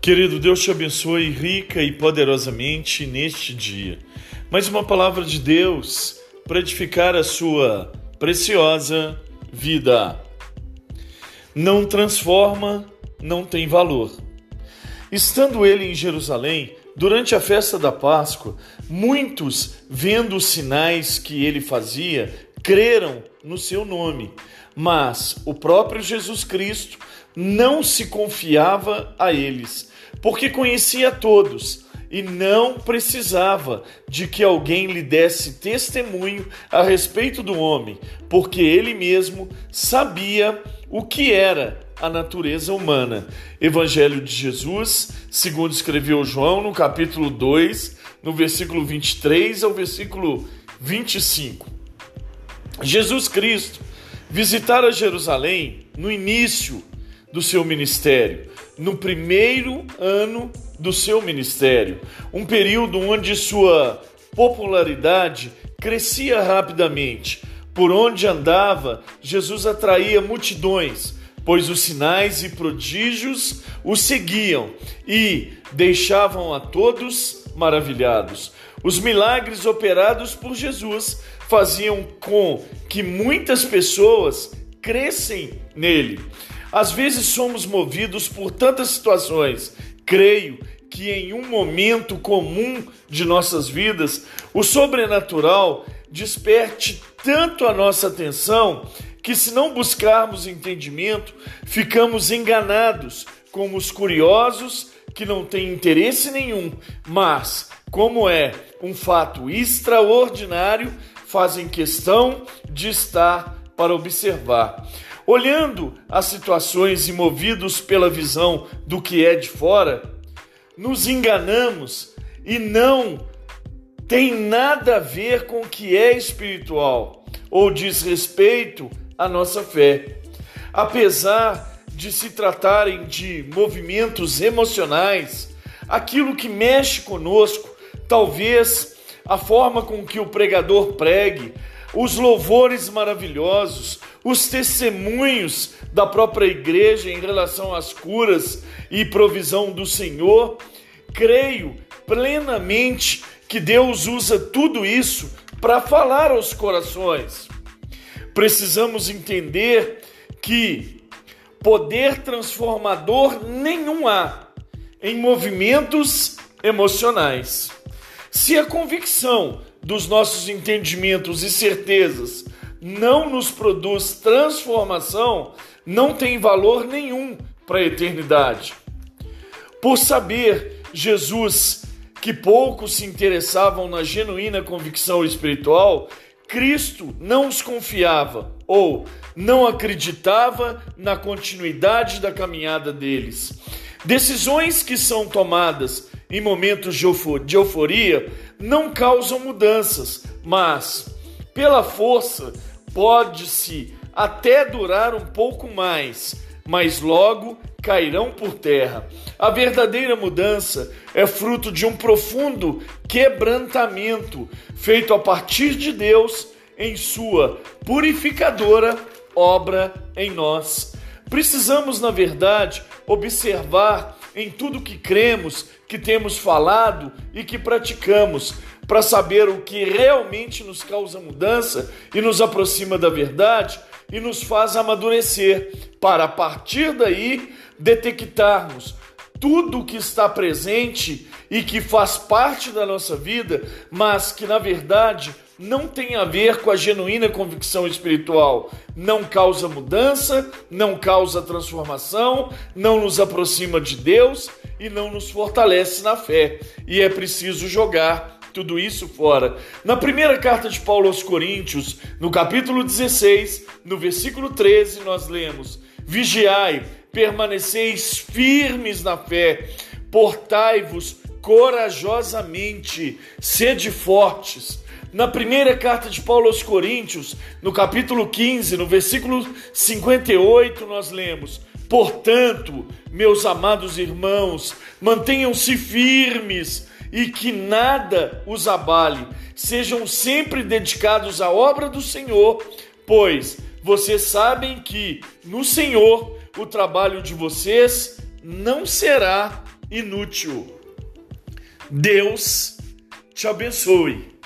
Querido, Deus te abençoe rica e poderosamente neste dia. Mais uma palavra de Deus para edificar a sua preciosa vida. Não transforma, não tem valor. Estando ele em Jerusalém, durante a festa da Páscoa, muitos, vendo os sinais que ele fazia, creram no seu nome. Mas o próprio Jesus Cristo não se confiava a eles, porque conhecia todos e não precisava de que alguém lhe desse testemunho a respeito do homem, porque ele mesmo sabia o que era a natureza humana. Evangelho de Jesus, segundo escreveu João no capítulo 2, no versículo 23 ao versículo 25. Jesus Cristo visitara Jerusalém no início do seu ministério, no primeiro ano do seu ministério, um período onde sua popularidade crescia rapidamente. Por onde andava, Jesus atraía multidões, pois os sinais e prodígios o seguiam e deixavam a todos maravilhados. Os milagres operados por Jesus faziam com que muitas pessoas crescem nele. Às vezes somos movidos por tantas situações. Creio que em um momento comum de nossas vidas, o sobrenatural desperte tanto a nossa atenção que, se não buscarmos entendimento, ficamos enganados como os curiosos que não têm interesse nenhum, mas, como é um fato extraordinário, fazem questão de estar para observar. Olhando as situações e movidos pela visão do que é de fora, nos enganamos e não tem nada a ver com o que é espiritual ou diz respeito à nossa fé. Apesar de se tratarem de movimentos emocionais, aquilo que mexe conosco, talvez a forma com que o pregador pregue, os louvores maravilhosos, os testemunhos da própria igreja em relação às curas e provisão do Senhor, creio plenamente que Deus usa tudo isso para falar aos corações. Precisamos entender que poder transformador nenhum há em movimentos emocionais. Se a convicção dos nossos entendimentos e certezas não nos produz transformação, não tem valor nenhum para a eternidade. Por saber, Jesus, que poucos se interessavam na genuína convicção espiritual, Cristo não os confiava ou não acreditava na continuidade da caminhada deles. Decisões que são tomadas em momentos de euforia não causam mudanças, mas pela força pode-se até durar um pouco mais, mas logo cairão por terra. A verdadeira mudança é fruto de um profundo quebrantamento feito a partir de Deus em sua purificadora obra em nós. Precisamos, na verdade, observar em tudo que cremos, que temos falado e que praticamos, para saber o que realmente nos causa mudança e nos aproxima da verdade e nos faz amadurecer, para a partir daí detectarmos tudo que está presente e que faz parte da nossa vida, mas que na verdade não tem a ver com a genuína convicção espiritual. Não causa mudança, não causa transformação, não nos aproxima de Deus e não nos fortalece na fé. E é preciso jogar tudo isso fora. Na primeira carta de Paulo aos Coríntios, no capítulo 16, no versículo 13, nós lemos: Vigiai, permaneceis firmes na fé, portai-vos corajosamente, sede fortes na primeira carta de Paulo aos Coríntios, no capítulo 15, no versículo 58, nós lemos: Portanto, meus amados irmãos, mantenham-se firmes e que nada os abale. Sejam sempre dedicados à obra do Senhor, pois vocês sabem que no Senhor o trabalho de vocês não será inútil. Deus te abençoe.